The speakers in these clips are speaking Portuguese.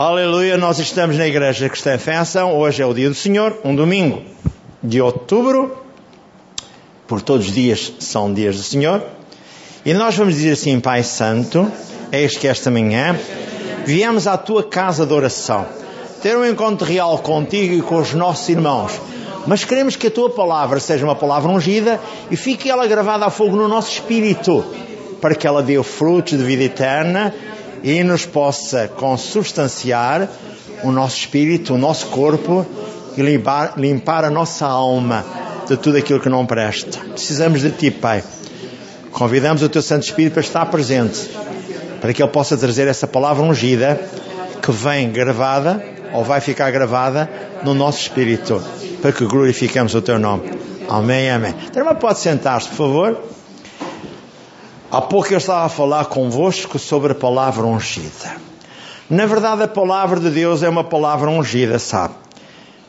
Aleluia, nós estamos na Igreja Cristã em. Hoje é o dia do Senhor, um domingo de outubro. Por todos os dias são dias do Senhor. E nós vamos dizer assim, Pai Santo, eis que esta manhã viemos à tua casa de oração, ter um encontro real contigo e com os nossos irmãos. Mas queremos que a tua palavra seja uma palavra ungida e fique ela gravada a fogo no nosso espírito, para que ela dê o fruto de vida eterna e nos possa consubstanciar o nosso espírito, o nosso corpo e limpar, limpar a nossa alma de tudo aquilo que não presta. Precisamos de Ti, Pai. Convidamos o Teu Santo Espírito para estar presente, para que Ele possa trazer essa palavra ungida que vem gravada ou vai ficar gravada no nosso espírito, para que glorifiquemos o Teu nome. Amém, amém. Então, pode sentar-se, por favor. Há pouco eu estava a falar convosco sobre a palavra ungida. Na verdade, a palavra de Deus é uma palavra ungida, sabe?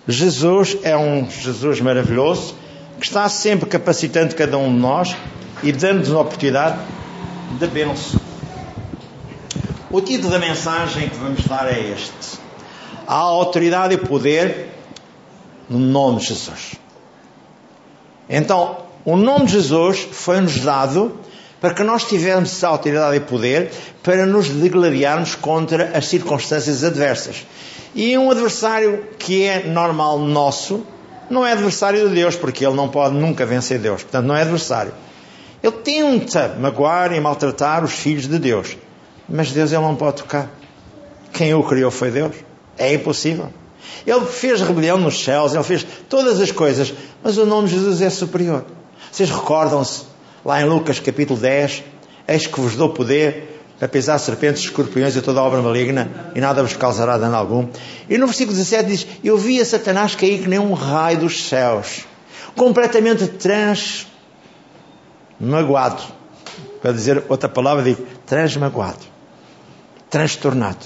Jesus é um Jesus maravilhoso que está sempre capacitando cada um de nós e dando-nos a oportunidade de benção. O título da mensagem que vamos dar é este: Há autoridade e poder no nome de Jesus. Então, o nome de Jesus foi-nos dado para que nós tivéssemos autoridade e poder para nos degladiarmos contra as circunstâncias adversas. E um adversário que é normal nosso, não é adversário de Deus, porque ele não pode nunca vencer Deus, portanto não é adversário. Ele tenta magoar e maltratar os filhos de Deus, mas Deus ele não pode tocar. Quem o criou foi Deus. É impossível. Ele fez rebelião nos céus, ele fez todas as coisas, mas o nome de Jesus é superior. Vocês recordam-se lá em Lucas capítulo 10, eis que vos dou poder para pisar serpentes, escorpiões e toda obra maligna, e nada vos causará dano algum. E no versículo 17 diz: Eu via Satanás cair que nem um raio dos céus, completamente transmagoado. Para dizer outra palavra, digo transmagoado, transtornado.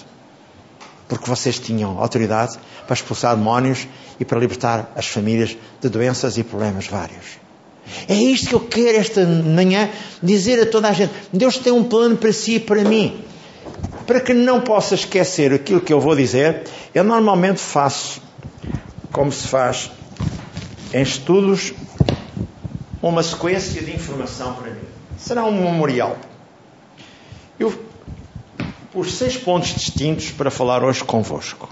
Porque vocês tinham autoridade para expulsar demónios e para libertar as famílias de doenças e problemas vários. É isto que eu quero esta manhã dizer a toda a gente. Deus tem um plano para si e para mim. Para que não possa esquecer aquilo que eu vou dizer, eu normalmente faço, como se faz em estudos, uma sequência de informação para mim. Será um memorial. Eu pus seis pontos distintos para falar hoje convosco.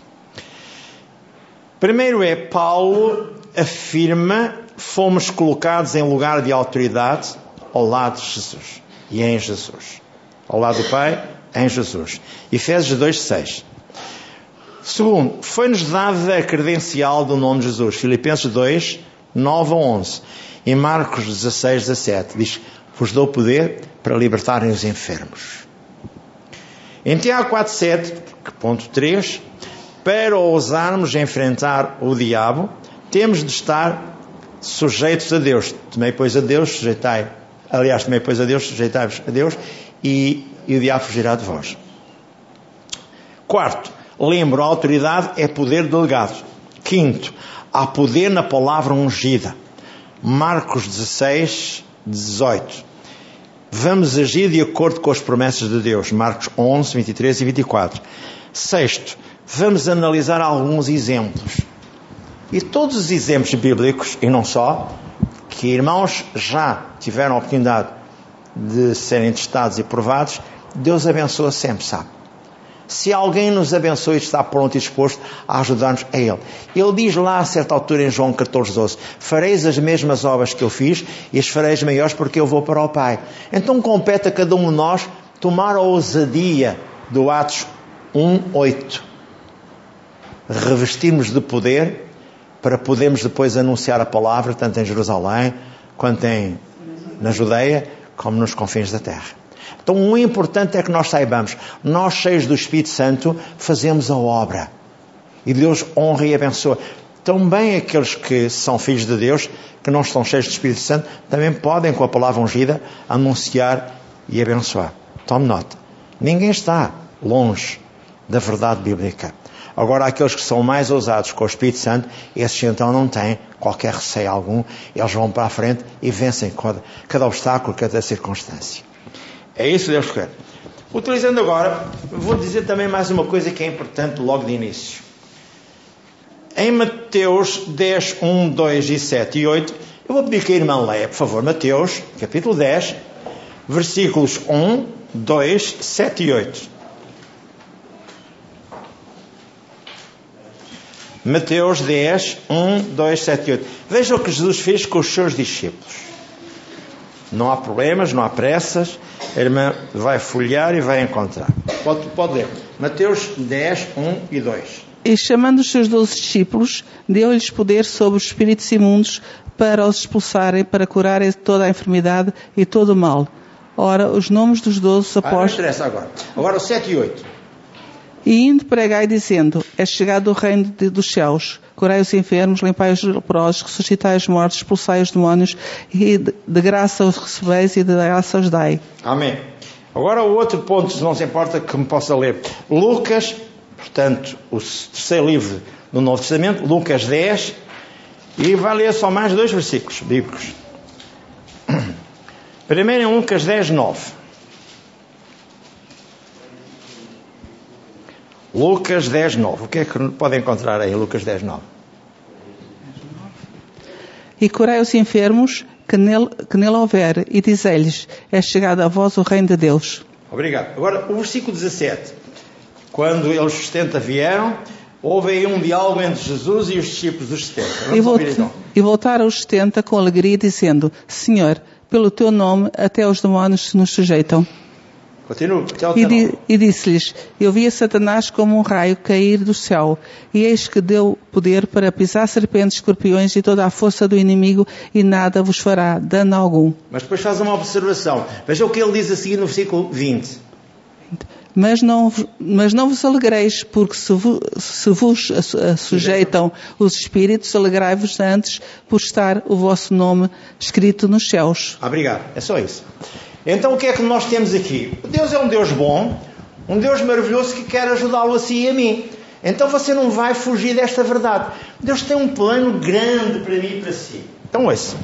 Primeiro é Paulo afirma fomos colocados em lugar de autoridade ao lado de Jesus e em Jesus. Ao lado do Pai, em Jesus. Efésios 2,6. Segundo, foi-nos dada a credencial do nome de Jesus. Filipenses 2, 9 a 11. E Marcos 16, 17 diz: Vos dou poder para libertarem os enfermos. Em Tiago 4, 7, ponto 3, para ousarmos enfrentar o diabo, temos de estar sujeitos a Deus. Temei, pois, a Deus, sujeitai. Aliás, temei, pois, a Deus, sujeitai-vos a Deus e, e o diabo fugirá de vós. Quarto, lembro, a autoridade é poder delegado. Quinto, há poder na palavra ungida. Marcos 16, 18. Vamos agir de acordo com as promessas de Deus. Marcos 11, 23 e 24. Sexto, vamos analisar alguns exemplos. E todos os exemplos bíblicos, e não só, que irmãos já tiveram a oportunidade de serem testados e provados, Deus abençoa sempre, sabe? Se alguém nos abençoa e está pronto e disposto a ajudar-nos, é Ele. Ele diz lá a certa altura em João 14, 12: Fareis as mesmas obras que eu fiz e as fareis maiores porque eu vou para o Pai. Então compete a cada um de nós tomar a ousadia do Atos 1, 8. Revestirmos de poder para podermos depois anunciar a palavra, tanto em Jerusalém, quanto em, na Judeia, como nos confins da terra. Então, o importante é que nós saibamos, nós cheios do Espírito Santo, fazemos a obra. E Deus honra e abençoa. Também aqueles que são filhos de Deus, que não estão cheios do Espírito Santo, também podem, com a palavra ungida, anunciar e abençoar. Tome nota. Ninguém está longe da verdade bíblica. Agora, aqueles que são mais ousados com o Espírito Santo, esses então não têm qualquer receio algum, eles vão para a frente e vencem cada, cada obstáculo, cada circunstância. É isso que Deus quer. Utilizando agora, vou dizer também mais uma coisa que é importante logo de início. Em Mateus 10, 1, 2 e 7 e 8, eu vou pedir que a irmã leia, por favor, Mateus, capítulo 10, versículos 1, 2, 7 e 8. Mateus 10, 1, 2, 7 e 8. Veja o que Jesus fez com os seus discípulos. Não há problemas, não há pressas. A irmã vai folhear e vai encontrar. Pode, pode ler. Mateus 10, 1 e 2. E chamando os seus doze discípulos, deu-lhes poder sobre os espíritos imundos para os expulsarem, para curarem toda a enfermidade e todo o mal. Ora, os nomes dos doze Ah, não apóstolos. interessa agora. Agora o 7 e 8. E indo pregai dizendo, é chegado o reino de- dos céus. Curai os enfermos, limpai os leprosos, ressuscitai os mortos, expulsai os demónios, e de, de graça os recebeis e de graça os dai. Amém. Agora o outro ponto, se não se importa, que me possa ler. Lucas, portanto, o terceiro livro do Novo Testamento, Lucas 10, e vai ler só mais dois versículos bíblicos. Primeiro em Lucas 10, 9. Lucas 10, 9. O que é que podem encontrar aí, Lucas 10, 9? E curai os enfermos que nele, que nele houver, e dizei-lhes, é chegado a vós o reino de Deus. Obrigado. Agora, o versículo 17. Quando eles os 70 vieram, houve aí um diálogo entre Jesus e os discípulos dos 70. E, Vamos volt, ouvir então. e voltaram os setenta com alegria, dizendo, Senhor, pelo teu nome até os demónios se nos sujeitam. E, 19. di- e disse-lhes: Eu via Satanás como um raio cair do céu, e eis que deu poder para pisar serpentes, escorpiões e toda a força do inimigo, e nada vos fará dano algum. Mas depois faz uma observação. Veja o que ele diz a seguir no versículo 20. Mas não, mas não vos alegreis, porque se, vo- se vos sujeitam os espíritos, alegrai-vos antes por estar o vosso nome escrito nos céus. Obrigado. É só isso. Então o que é que nós temos aqui? Deus é um Deus bom, um Deus maravilhoso que quer ajudá-lo a si e a mim. Então você não vai fugir desta verdade. Deus tem um plano grande para mim e para si. Então ouça.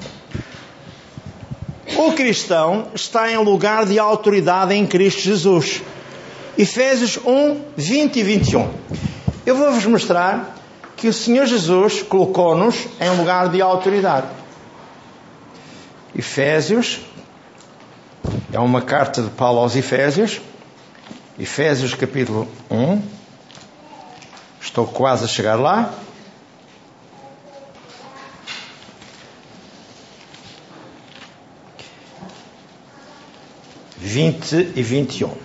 O cristão está em lugar de autoridade em Cristo Jesus. Efésios 1, 20 e 21. Eu vou-vos mostrar que o Senhor Jesus colocou-nos em lugar de autoridade. Efésios, é uma carta de Paulo aos Efésios, Efésios capítulo 1. Estou quase a chegar lá. Vinte e vinte e um.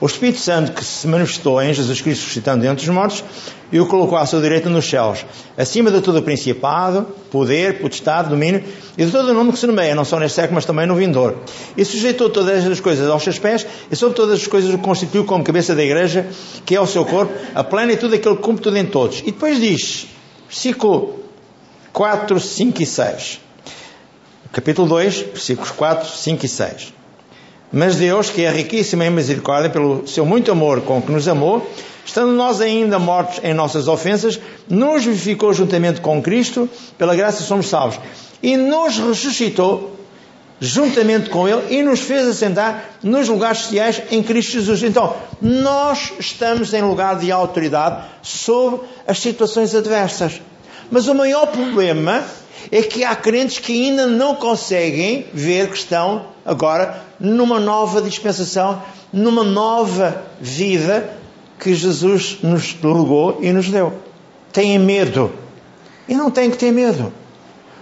O Espírito Santo que se manifestou em Jesus Cristo ressuscitando dentre os mortos e o colocou à sua direita nos céus, acima de todo o principado, poder, potestade, domínio e de todo o nome que se nomeia, não só neste século, mas também no vindouro. E sujeitou todas as coisas aos seus pés e sobre todas as coisas o constituiu como cabeça da igreja, que é o seu corpo, a plena e tudo aquilo que cumpre tudo em todos. E depois diz, versículo 4, 5 e 6. Capítulo 2, versículos 4, 5 e 6. Mas Deus, que é riquíssimo em misericórdia, pelo seu muito amor com que nos amou, estando nós ainda mortos em nossas ofensas, nos vivificou juntamente com Cristo, pela graça somos salvos, e nos ressuscitou juntamente com Ele e nos fez assentar nos lugares celestiais em Cristo Jesus. Então, nós estamos em lugar de autoridade sobre as situações adversas. Mas o maior problema é que há crentes que ainda não conseguem ver que estão agora numa nova dispensação, numa nova vida que Jesus nos legou e nos deu. Têm medo. E não têm que ter medo.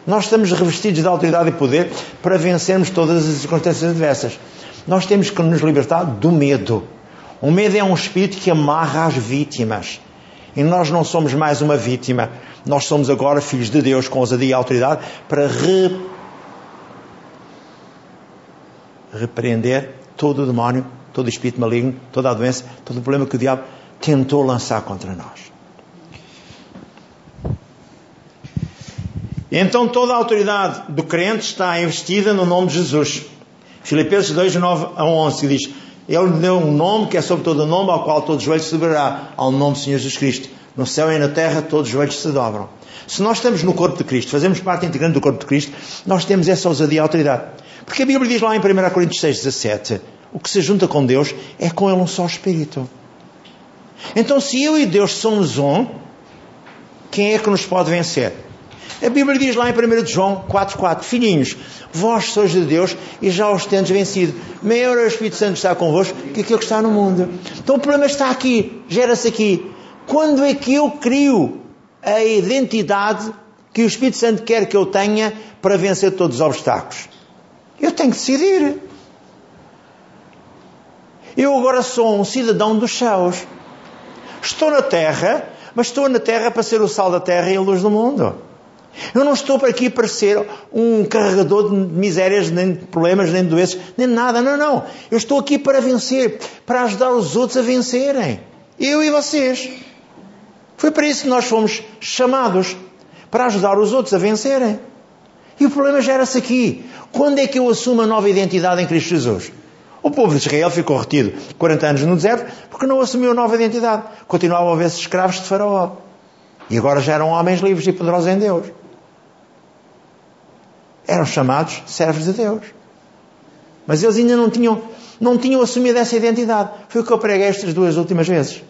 Nós estamos revestidos de autoridade e poder para vencermos todas as circunstâncias adversas. Nós temos que nos libertar do medo. O medo é um espírito que amarra as vítimas. E nós não somos mais uma vítima. Nós somos agora filhos de Deus com ousadia e autoridade para re... repreender todo o demónio, todo o espírito maligno, toda a doença, todo o problema que o diabo tentou lançar contra nós. Então toda a autoridade do crente está investida no nome de Jesus. Filipenses 2, 9 a 11 que diz, Ele deu um nome que é sobre todo o nome, ao qual todo joelho se dobrará, ao nome do Senhor Jesus Cristo. No céu e na terra todos os joelhos se dobram. Se nós estamos no corpo de Cristo, fazemos parte integrante do corpo de Cristo, nós temos essa ousadia e autoridade. Porque a Bíblia diz lá em 1 Coríntios 6, 17, o que se junta com Deus é com Ele um só Espírito. Então, se eu e Deus somos um, quem é que nos pode vencer? A Bíblia diz lá em 1 João 4,4: Filhinhos, vós sois de Deus e já os tendes vencido. Maior é o Espírito Santo que está convosco que aquilo que está no mundo. Então o problema está aqui, gera-se aqui. Quando é que eu crio a identidade que o Espírito Santo quer que eu tenha para vencer todos os obstáculos? Eu tenho que decidir. Eu agora sou um cidadão dos céus. Estou na terra, mas estou na terra para ser o sal da terra e a luz do mundo. Eu não estou aqui para ser um carregador de misérias, nem de problemas, nem de doenças, nem de nada. Não, não. Eu estou aqui para vencer, para ajudar os outros a vencerem. Eu e vocês. Foi para isso que nós fomos chamados para ajudar os outros a vencerem. E o problema gera-se aqui. Quando é que eu assumo a nova identidade em Cristo Jesus? O povo de Israel ficou retido 40 anos no deserto porque não assumiu a nova identidade. Continuavam a ver-se escravos de Faraó. E agora já eram homens livres e poderosos em Deus. Eram chamados servos de Deus. Mas eles ainda não tinham, não tinham assumido essa identidade. Foi o que eu preguei estas duas últimas vezes.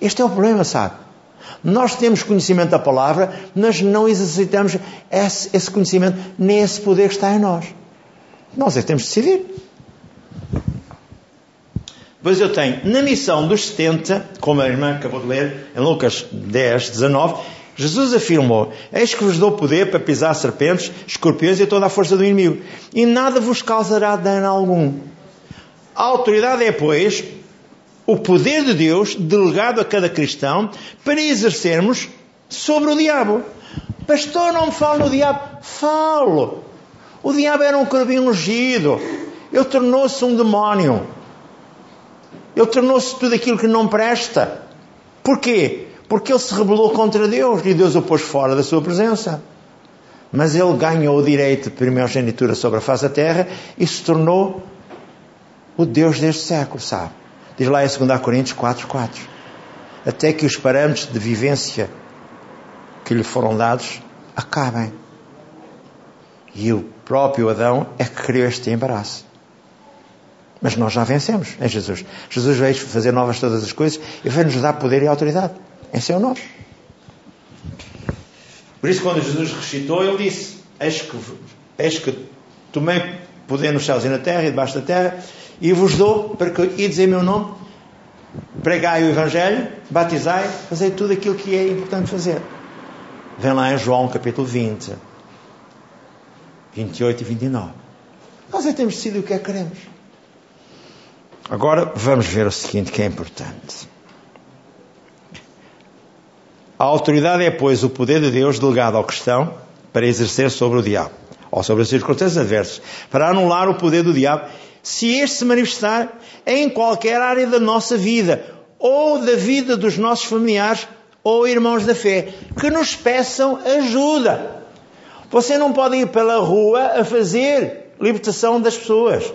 Este é o problema, sabe? Nós temos conhecimento da palavra, mas não exercitamos esse, esse conhecimento, nem esse poder que está em nós. Nós é que temos de decidir. Pois eu tenho, na missão dos 70, como a irmã acabou de ler, em Lucas 10, 19, Jesus afirmou: Eis que vos dou poder para pisar serpentes, escorpiões e toda a força do inimigo, e nada vos causará dano algum. A autoridade é, pois, o poder de Deus delegado a cada cristão para exercermos sobre o diabo. Pastor, não me fale no diabo. Falo. O diabo era um corabinho ungido. Ele tornou-se um demónio. Ele tornou-se tudo aquilo que não presta. Porquê? Porque ele se rebelou contra Deus e Deus o pôs fora da sua presença. Mas ele ganhou o direito de primogenitura sobre a face da terra e se tornou o Deus deste século, sabe? Diz lá em 2 Coríntios 4, 4. Até que os parâmetros de vivência que lhe foram dados acabem. E o próprio Adão é que criou este embaraço. Mas nós já vencemos em Jesus. Jesus veio fazer novas todas as coisas e veio nos dar poder e autoridade em seu nome. Por isso, quando Jesus ressuscitou, ele disse: Eis que, eis que tomei poder nos céus e na terra e debaixo da terra, e vos dou para que ides em meu nome, pregai o Evangelho, batizai, fazei tudo aquilo que é importante fazer. Vem lá em João capítulo 20, 28 e 29. Nós é temos decidido o que é que queremos. Agora vamos ver o seguinte que é importante. A autoridade é, pois, o poder de Deus delegado ao cristão para exercer sobre o diabo, ou sobre as circunstâncias adversas, para anular o poder do diabo, se este se manifestar em qualquer área da nossa vida, ou da vida dos nossos familiares ou irmãos da fé, que nos peçam ajuda. Você não pode ir pela rua a fazer libertação das pessoas.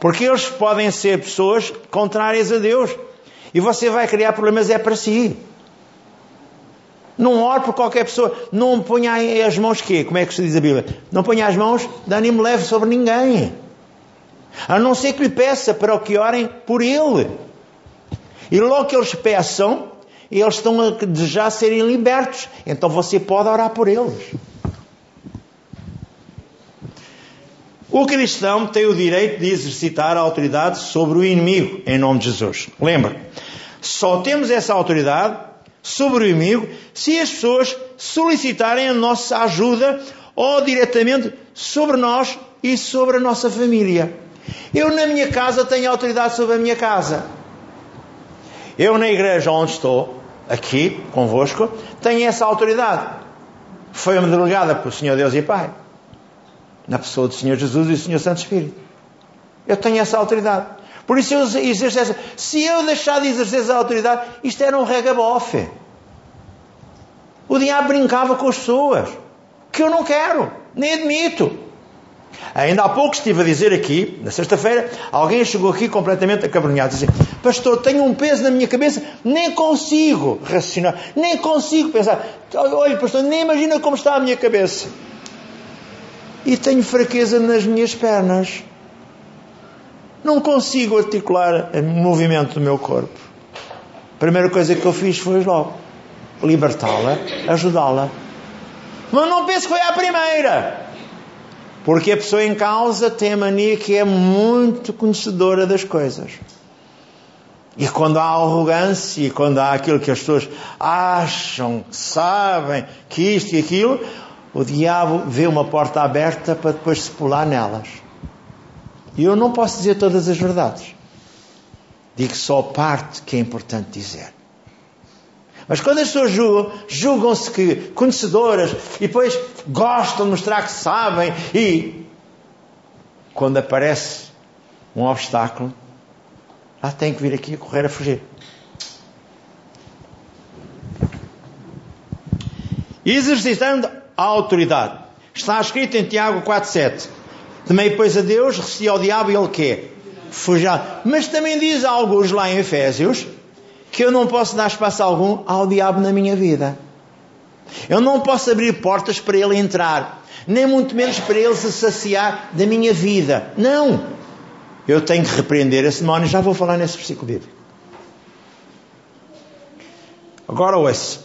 Porque eles podem ser pessoas contrárias a Deus. E você vai criar problemas é para si. Não ore por qualquer pessoa. Não ponha as mãos quê? Como é que se diz a Bíblia? Não ponha as mãos de ânimo leve sobre ninguém. A não ser que lhe peça para que orem por ele. E logo que eles peçam, eles estão a desejar serem libertos. Então você pode orar por eles. O cristão tem o direito de exercitar a autoridade sobre o inimigo, em nome de Jesus. Lembra? Só temos essa autoridade sobre o inimigo se as pessoas solicitarem a nossa ajuda ou diretamente sobre nós e sobre a nossa família. Eu, na minha casa, tenho autoridade sobre a minha casa. Eu, na igreja onde estou, aqui convosco, tenho essa autoridade. Foi-me delegada pelo Senhor Deus e Pai na pessoa do Senhor Jesus e do Senhor Santo Espírito. Eu tenho essa autoridade. Por isso eu exerço essa. Se eu deixar de exercer essa autoridade, isto era um regabofe. O diabo brincava com as pessoas. Que eu não quero, nem admito. Ainda há pouco estive a dizer aqui, na sexta-feira, alguém chegou aqui completamente acabrunhado, dizendo: Pastor, tenho um peso na minha cabeça, nem consigo raciocinar, nem consigo pensar. Olha, pastor, nem imagina como está a minha cabeça. E tenho fraqueza nas minhas pernas. Não consigo articular o movimento do meu corpo. A primeira coisa que eu fiz foi logo libertá-la, ajudá-la. Mas não penso que foi a primeira. Porque a pessoa em causa tem a mania que é muito conhecedora das coisas. E quando há arrogância, e quando há aquilo que as pessoas acham, sabem, que isto e aquilo, o diabo vê uma porta aberta para depois se pular nelas. E eu não posso dizer todas as verdades. Digo só parte que é importante dizer. Mas quando as pessoas julgam, julgam-se que conhecedoras e depois gostam de mostrar que sabem e quando aparece um obstáculo, lá tem que vir aqui a correr a fugir. Exercitando a autoridade. Está escrito em Tiago 4,7. Temei, pois, a Deus, resisti ao diabo e ele quê? Fuja. Mas também diz alguns lá em Efésios que eu não posso dar espaço algum ao diabo na minha vida. Eu não posso abrir portas para ele entrar, nem muito menos para ele se saciar da minha vida. Não! Eu tenho que repreender esse demónio, já vou falar nesse versículo bíblico. Agora ouça.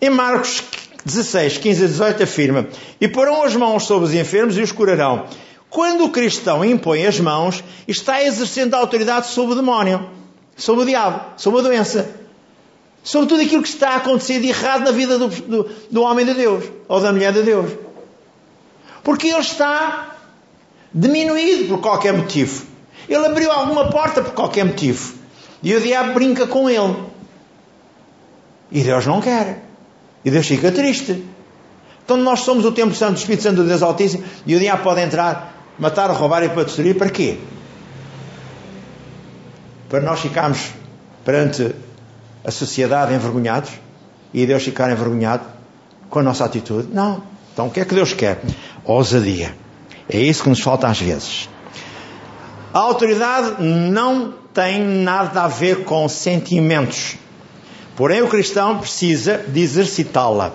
Em Marcos 16, 15 a 18 afirma: E porão as mãos sobre os enfermos e os curarão. Quando o cristão impõe as mãos, está exercendo a autoridade sobre o demónio, sobre o diabo, sobre a doença, sobre tudo aquilo que está a acontecer de errado na vida do, do, do homem de Deus ou da mulher de Deus. Porque ele está diminuído por qualquer motivo. Ele abriu alguma porta por qualquer motivo. E o diabo brinca com ele. E Deus não quer. E Deus fica triste. Então nós somos o Templo Santo do Espírito Santo de Deus Altíssimo e o diabo pode entrar, matar, roubar e para destruir. Para quê? Para nós ficarmos perante a sociedade envergonhados e Deus ficar envergonhado com a nossa atitude? Não. Então o que é que Deus quer? Ousadia. É isso que nos falta às vezes. A autoridade não tem nada a ver com sentimentos. Porém, o cristão precisa de exercitá-la.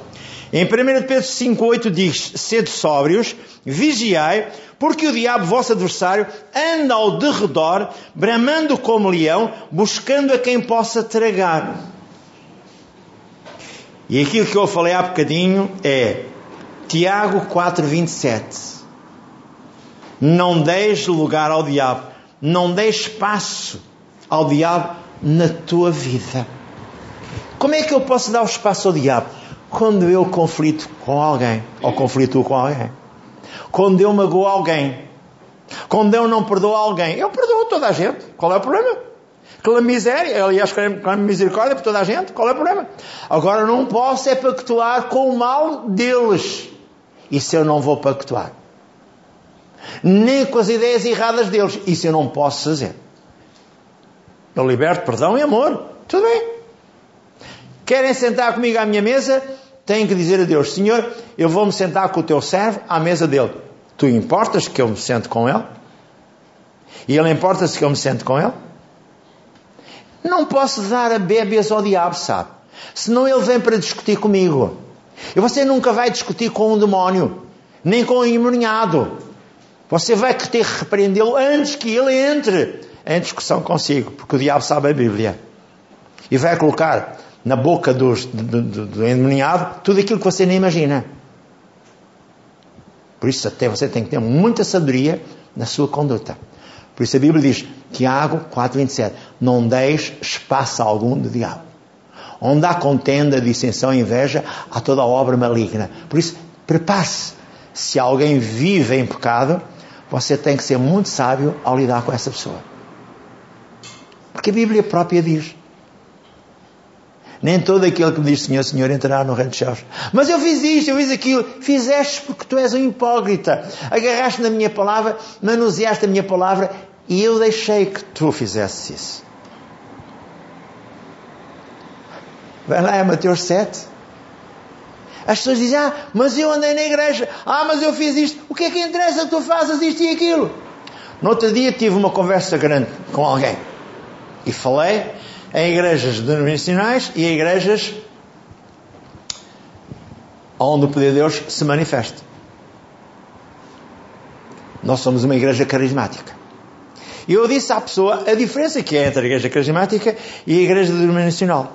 Em 1 Pedro 5,8 diz: Sede sóbrios, vigiai, porque o diabo, vosso adversário, anda ao derredor, bramando como leão, buscando a quem possa tragar. E aquilo que eu falei há bocadinho é Tiago 4,27. Não deis lugar ao diabo, não deis espaço ao diabo na tua vida. Como é que eu posso dar o espaço ao diabo? Quando eu conflito com alguém, ou conflito com alguém. Quando eu magoo alguém. Quando eu não perdoo alguém. Eu perdoo toda a gente. Qual é o problema? Aquela miséria, aliás, com misericórdia por toda a gente, qual é o problema? Agora não posso é pactuar com o mal deles. Isso eu não vou pactuar. Nem com as ideias erradas deles. Isso eu não posso fazer. Eu liberto perdão e amor. Tudo bem. Querem sentar comigo à minha mesa? Têm que dizer a Deus: Senhor, eu vou me sentar com o teu servo à mesa dele. Tu importas que eu me sente com ele? E ele importa-se que eu me sente com ele? Não posso dar a bébias ao diabo, sabe? Senão ele vem para discutir comigo. E você nunca vai discutir com um demónio, nem com um endemoniado. Você vai ter que repreendê-lo antes que ele entre em discussão consigo, porque o diabo sabe a Bíblia. E vai colocar na boca dos, do, do, do endemoniado tudo aquilo que você nem imagina. Por isso até você tem que ter muita sabedoria na sua conduta. Por isso a Bíblia diz, Tiago 4,27, não deixe espaço algum do diabo. Onde há contenda, dissensão e inveja, há toda a obra maligna. Por isso, prepare-se. Se alguém vive em pecado, você tem que ser muito sábio ao lidar com essa pessoa. Porque a Bíblia própria diz, nem todo aquele que me diz Senhor, Senhor entrará no reino dos céus. Mas eu fiz isto, eu fiz aquilo. Fizeste porque tu és um hipócrita. Agarraste na minha palavra, manuseaste a minha palavra e eu deixei que tu fizesses isso. Vai lá, é Mateus 7. As pessoas dizem, ah, mas eu andei na igreja. Ah, mas eu fiz isto. O que é que interessa que tu fazes isto e aquilo? No outro dia tive uma conversa grande com alguém. E falei em igrejas denominacionais e em igrejas onde o poder de Deus se manifesta. Nós somos uma igreja carismática. E eu disse à pessoa a diferença que é entre a igreja carismática e a igreja denominacional.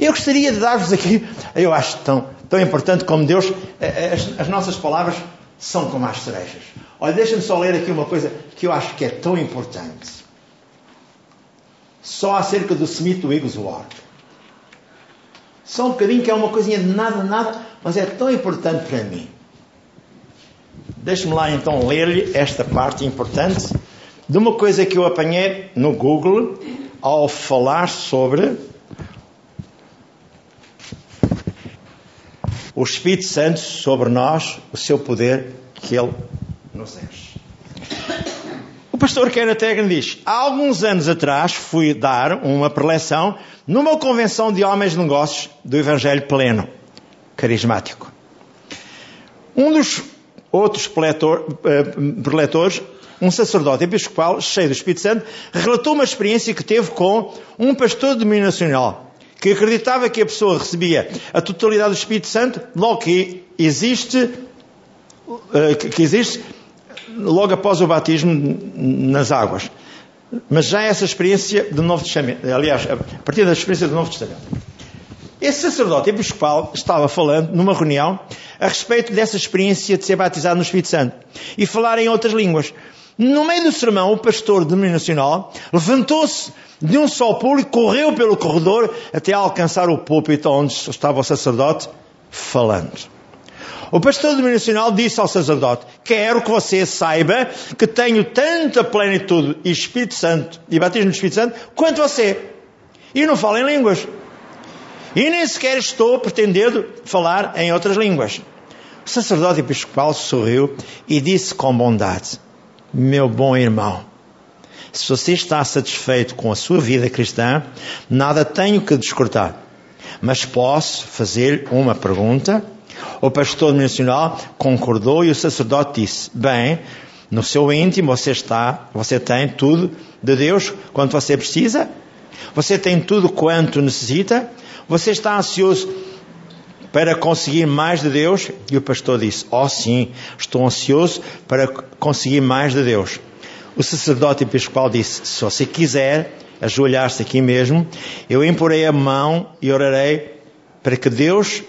Eu gostaria de dar-vos aqui, eu acho tão, tão importante como Deus, eh, eh, as, as nossas palavras são como as cerejas. Olha, deixa-me só ler aqui uma coisa que eu acho que é tão importante. Só acerca do Smith Wigglesworth. Só um bocadinho que é uma coisinha de nada, nada, mas é tão importante para mim. Deixe-me lá então ler-lhe esta parte importante de uma coisa que eu apanhei no Google ao falar sobre o Espírito Santo sobre nós, o seu poder que ele nos enche. Pastor Kenneth Hagin diz: Há alguns anos atrás fui dar uma preleção numa convenção de homens de negócios do Evangelho pleno, carismático. Um dos outros eh, preletores, um sacerdote episcopal cheio do Espírito Santo, relatou uma experiência que teve com um pastor denominacional que acreditava que a pessoa recebia a totalidade do Espírito Santo logo que existe, eh, que existe logo após o batismo nas águas. Mas já essa experiência do Novo Testamento, aliás, a partir da experiência do Novo Testamento. Esse sacerdote episcopal estava falando numa reunião a respeito dessa experiência de ser batizado no Espírito Santo e falar em outras línguas. No meio do sermão, o pastor denominacional levantou-se de um só pulo e correu pelo corredor até alcançar o púlpito onde estava o sacerdote falando. O pastor denominacional disse ao sacerdote: Quero que você saiba que tenho tanta plenitude e Espírito Santo e batismo do Espírito Santo quanto você. E não falo em línguas. E nem sequer estou pretendendo falar em outras línguas. O sacerdote episcopal sorriu e disse com bondade: Meu bom irmão, se você está satisfeito com a sua vida cristã, nada tenho que descortar. Mas posso fazer uma pergunta? O pastor nacional concordou e o sacerdote disse: Bem, no seu íntimo você está, você tem tudo de Deus quanto você precisa? Você tem tudo quanto necessita? Você está ansioso para conseguir mais de Deus? E o pastor disse: Oh, sim, estou ansioso para conseguir mais de Deus. O sacerdote episcopal disse: Se você quiser ajoelhar-se aqui mesmo, eu imporei a mão e orarei para que Deus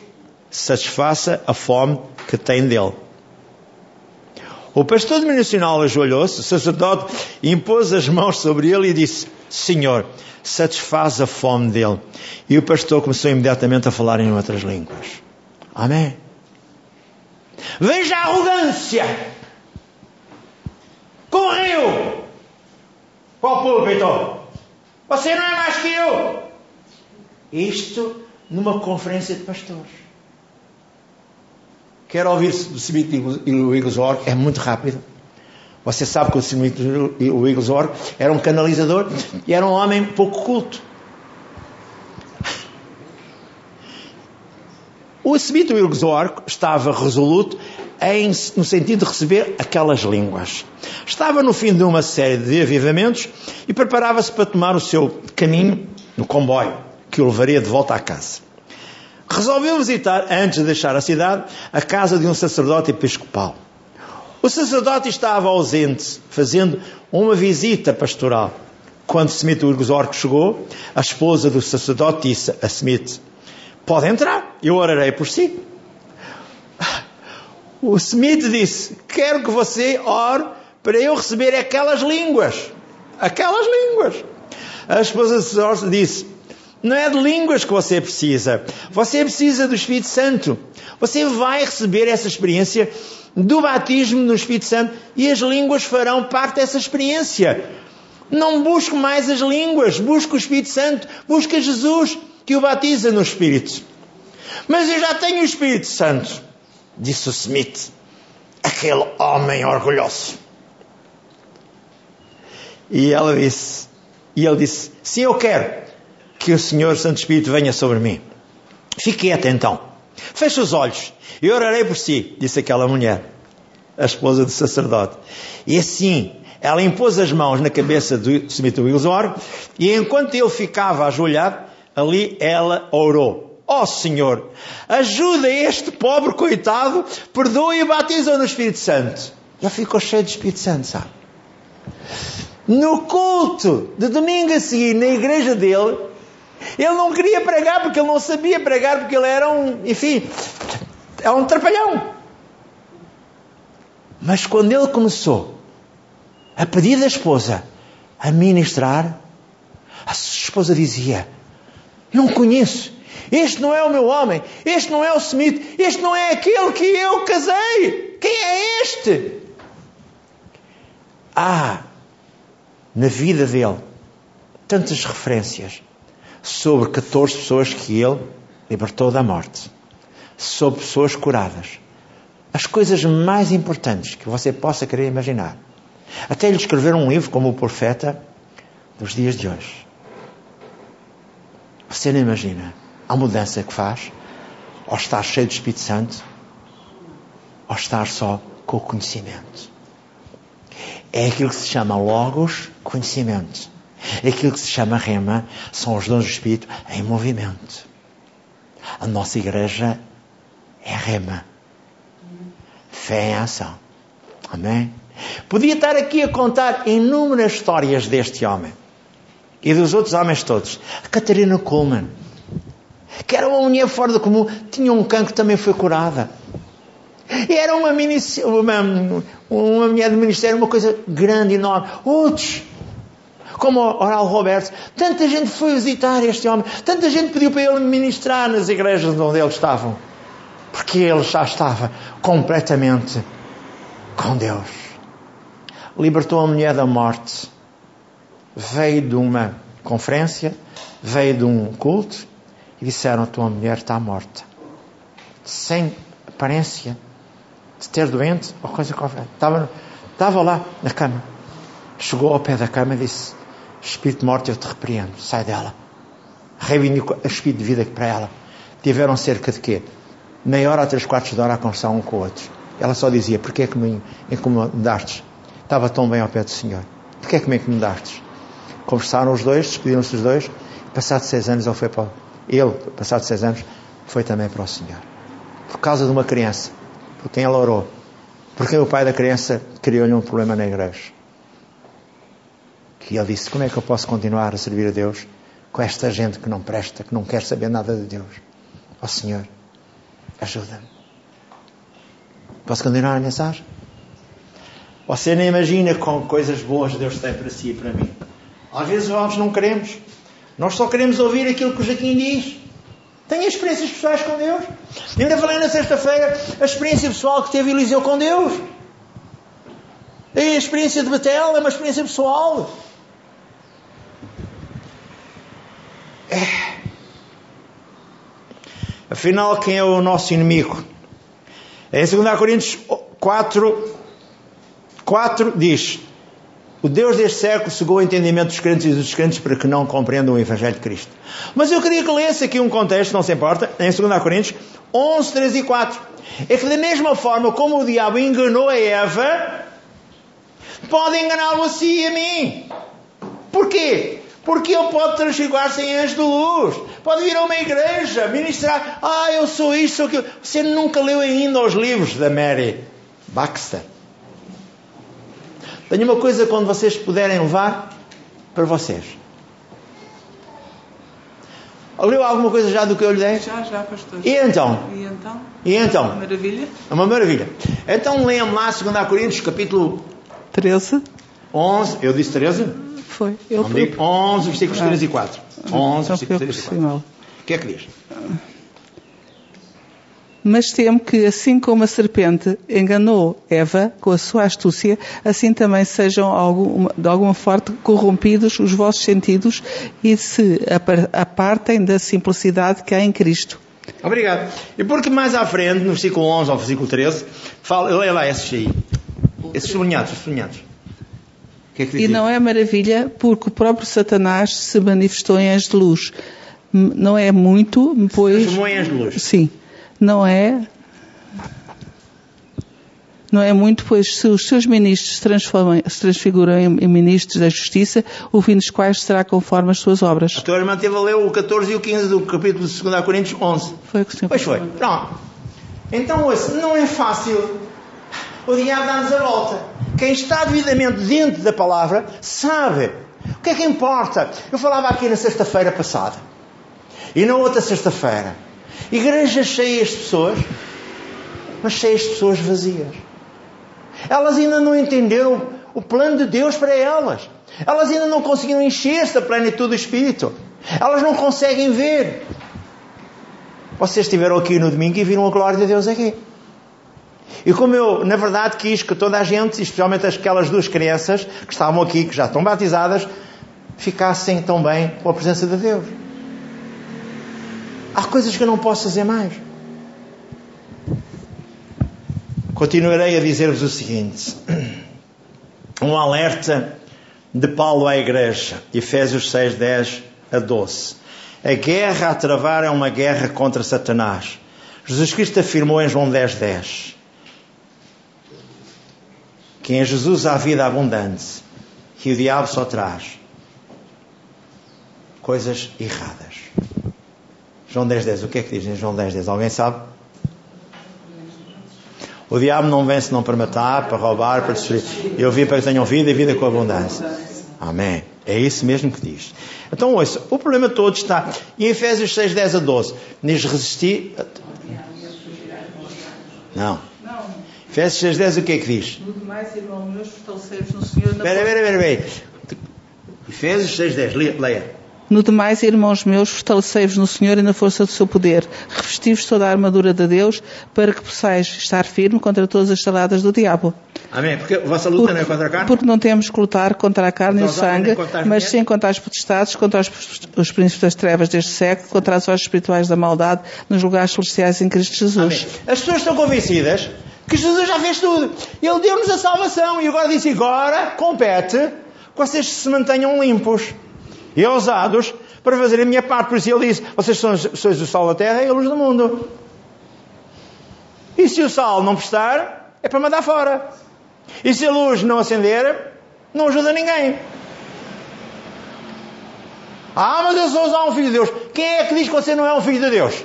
satisfaça a fome que tem dele. O pastor denominacional ajoelhou-se, o sacerdote impôs as mãos sobre ele e disse: Senhor, satisfaz a fome dele. E o pastor começou imediatamente a falar em outras línguas. Amém. Veja a arrogância correu o púlpito. Você não é mais que eu. Isto numa conferência de pastores. Quero ouvir do Smith e o Wigglesworth, é muito rápido. Você sabe que o Smith e o Wigglesworth era um canalizador e era um homem pouco culto. O Smith Wigglesworth estava resoluto em, no sentido de receber aquelas línguas. Estava no fim de uma série de avivamentos e preparava-se para tomar o seu caminho no comboio, que o levaria de volta à casa. Resolveu visitar, antes de deixar a cidade, a casa de um sacerdote episcopal. O sacerdote estava ausente, fazendo uma visita pastoral. Quando Smith Urgzork chegou, a esposa do sacerdote disse a Smith: Pode entrar, eu orarei por si. O Smith disse: Quero que você ore para eu receber aquelas línguas. Aquelas línguas. A esposa de Sorte disse: Não é de línguas que você precisa. Você precisa do Espírito Santo. Você vai receber essa experiência do batismo no Espírito Santo e as línguas farão parte dessa experiência. Não busque mais as línguas, busque o Espírito Santo, busque Jesus que o batiza no Espírito. Mas eu já tenho o Espírito Santo disse o Smith, aquele homem orgulhoso. E ela disse, e ele disse, sim, eu quero que o Senhor Santo Espírito venha sobre mim. Fique quieta então. Feche os olhos. Eu orarei por si, disse aquela mulher, a esposa do sacerdote. E assim, ela impôs as mãos na cabeça do Smith Wigglesworth e enquanto ele ficava ajoelhado, ali ela orou. Ó oh, Senhor, ajuda este pobre coitado, perdoe e batiza no Espírito Santo. Ele ficou cheio de Espírito Santo, sabe? No culto de domingo a seguir, na igreja dele, ele não queria pregar porque ele não sabia pregar, porque ele era um, enfim, é um trapalhão. Mas quando ele começou a pedir da esposa a ministrar, a esposa dizia: Não conheço, este não é o meu homem, este não é o semite, este não é aquele que eu casei. Quem é este? Há na vida dele tantas referências sobre 14 pessoas que ele libertou da morte, sobre pessoas curadas. As coisas mais importantes que você possa querer imaginar. Até ele escrever um livro como o Profeta dos dias de hoje. Você não imagina a mudança que faz ao estar cheio de Espírito Santo, ao estar só com o conhecimento. É aquilo que se chama Logos, conhecimento. Aquilo que se chama Rema, são os dons do Espírito em movimento. A nossa igreja é Rema. Fé em ação. Amém? Podia estar aqui a contar inúmeras histórias deste homem e dos outros homens todos. A Catarina Coleman, que era uma mulher fora do comum, tinha um cancro também foi curada. E era uma, uma, uma mulher de ministério, uma coisa grande, enorme. Outros, como Oral Roberto, tanta gente foi visitar este homem, tanta gente pediu para ele ministrar nas igrejas onde eles estavam, porque ele já estava completamente com Deus. Libertou a mulher da morte, veio de uma conferência, veio de um culto e disseram: a tua mulher está morta, sem aparência de ter doente ou coisa qualquer. Estava, estava lá na cama. Chegou ao pé da cama e disse: Espírito de morte, eu te repreendo, sai dela. Reivindicou o espírito de vida para ela. Tiveram cerca de quê? Meia hora a três quartos de hora a conversar um com o outro. Ela só dizia: Porquê é que me incomodaste? Estava tão bem ao pé do Senhor. Porquê é que me incomodaste? Conversaram os dois, despediram-se os dois. Passado seis anos, ele foi para. Ele, passado seis anos, foi também para o Senhor. Por causa de uma criança por quem ela orou. Porque o pai da criança criou-lhe um problema na igreja. Que ele disse: Como é que eu posso continuar a servir a Deus com esta gente que não presta, que não quer saber nada de Deus? Ó oh, Senhor, ajuda-me. Posso continuar a mensagem? Você nem imagina com coisas boas Deus tem para si e para mim. Às vezes nós não queremos. Nós só queremos ouvir aquilo que o Jaquim diz. Tenha experiências pessoais com Deus. Ainda falei na sexta-feira a experiência pessoal que teve Eliseu com Deus. A experiência de Betel é uma experiência pessoal. É. Afinal, quem é o nosso inimigo? Em 2 Coríntios 4, 4 diz: o Deus deste século cegou o entendimento dos crentes e dos descrentes para que não compreendam o Evangelho de Cristo. Mas eu queria que lesse aqui um contexto, não se importa, em 2 Coríntios 11, 3 e 4. É que da mesma forma como o diabo enganou a Eva, pode enganá-lo a si e a mim. Porquê? Porque ele pode transfigurar-se em anjo de luz. Pode vir a uma igreja, ministrar. Ah, eu sou isto, sou aquilo. Você nunca leu ainda os livros da Mary Baxter. Tenho uma coisa quando vocês puderem levar para vocês. Leu alguma coisa já do que eu lhe dei? Já, já, pastor. E então? E então? E então? Uma maravilha. É uma maravilha. Então leiam lá 2 Coríntios, capítulo 13. 11. Eu disse 13? Foi. Eu Não digo 11, versículos Ah. 3 e 4. 11, Então versículos foi 3 e por 4. cima. O que é que diz? Mas temo que, assim como a serpente enganou Eva com a sua astúcia, assim também sejam de alguma forma corrompidos os vossos sentidos e se apar- apartem da simplicidade que há em Cristo. Obrigado. E porque mais à frente, no versículo 11 ao versículo 13, fala, leia lá esses aí. Esses sublinhados, os sublinhados. Que é que diz? E não é maravilha porque o próprio Satanás se manifestou em anjo de luz. Não é muito, pois... Transformou em anjo de luz. Sim. Não é... Não é muito, pois se os seus ministros se, transformam, se transfiguram em, ministros da justiça, o fim dos quais será conforme as suas obras. A tua irmã teve a ler o 14 e o 15 do capítulo de 2 Coríntios 11. Foi o que o senhor Pois foi. Pronto. Então, ouça, não é fácil o diabo dá-nos a volta. Quem está devidamente dentro da palavra sabe. O que é que importa? Eu falava aqui na sexta-feira passada. E na outra sexta-feira. Igrejas cheias de pessoas, mas cheias de pessoas vazias. Elas ainda não entenderam o plano de Deus para elas. Elas ainda não conseguiram encher-se da plenitude do Espírito. Elas não conseguem ver. Vocês estiveram aqui no domingo e viram a glória de Deus aqui. E como eu, na verdade, quis que toda a gente, especialmente aquelas duas crianças que estavam aqui, que já estão batizadas, ficassem tão bem com a presença de Deus. Há coisas que eu não posso fazer mais. Continuarei a dizer-vos o seguinte: um alerta de Paulo à igreja, Efésios 6, 10 a 12. A guerra a travar é uma guerra contra Satanás. Jesus Cristo afirmou em João 10, 10 que em Jesus há vida abundante e o diabo só traz coisas erradas. João 10, 10. O que é que diz em João 10, 10? Alguém sabe? O diabo não vence não para matar, para roubar, para destruir. Eu vim para que tenham vida e vida com abundância. Amém. É isso mesmo que diz. Então, ouça, o problema todo está em Efésios 6, 10 a 12. Diz resistir. Não. Efésios 6, 10, o que é que diz? No demais, irmão meus, fortalecei-vos no Senhor. Espera, espera, espera. Efésios 6, 10, leia. No demais, irmãos meus, fortalecei-vos no Senhor e na força do seu poder. Revesti-vos toda a armadura de Deus para que possais estar firme contra todas as saladas do diabo. Amém. Porque a vossa luta porque, não é contra a carne? Porque não temos que lutar contra a carne e o sangue, mas sim contra as potestades, contra os, os príncipes das trevas deste século, contra as horas espirituais da maldade nos lugares celestiais em Cristo Jesus. Amém. As pessoas estão convencidas que Jesus já fez tudo. Ele deu-nos a salvação e agora disse: agora compete que vocês se mantenham limpos e ousados para fazer a minha parte. Por isso ele disse: Vocês são, sois o sal da terra e a luz do mundo. E se o sal não prestar, é para mandar fora. E se a luz não acender, não ajuda ninguém. Ah, mas eu sou um filho de Deus. Quem é que diz que você não é um filho de Deus?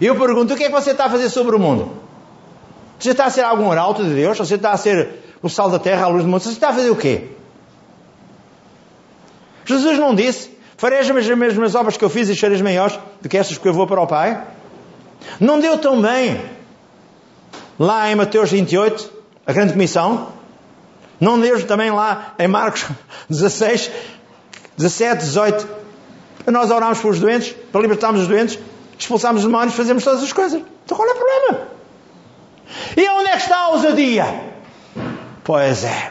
Eu pergunto: o que é que você está a fazer sobre o mundo? Você está a ser algum arauto de Deus? Você está a ser o sal da terra, a luz do mundo? Você está a fazer o quê? Jesus não disse: Farei as mesmas obras que eu fiz e sereis maiores do que estas que eu vou para o Pai? Não deu tão bem lá em Mateus 28, a grande comissão? Não deu também lá em Marcos 16, 17, 18, para nós orarmos pelos doentes, para libertarmos os doentes, expulsarmos os demónios, fazemos todas as coisas. Então qual é o problema? E onde é que está a ousadia? Pois é.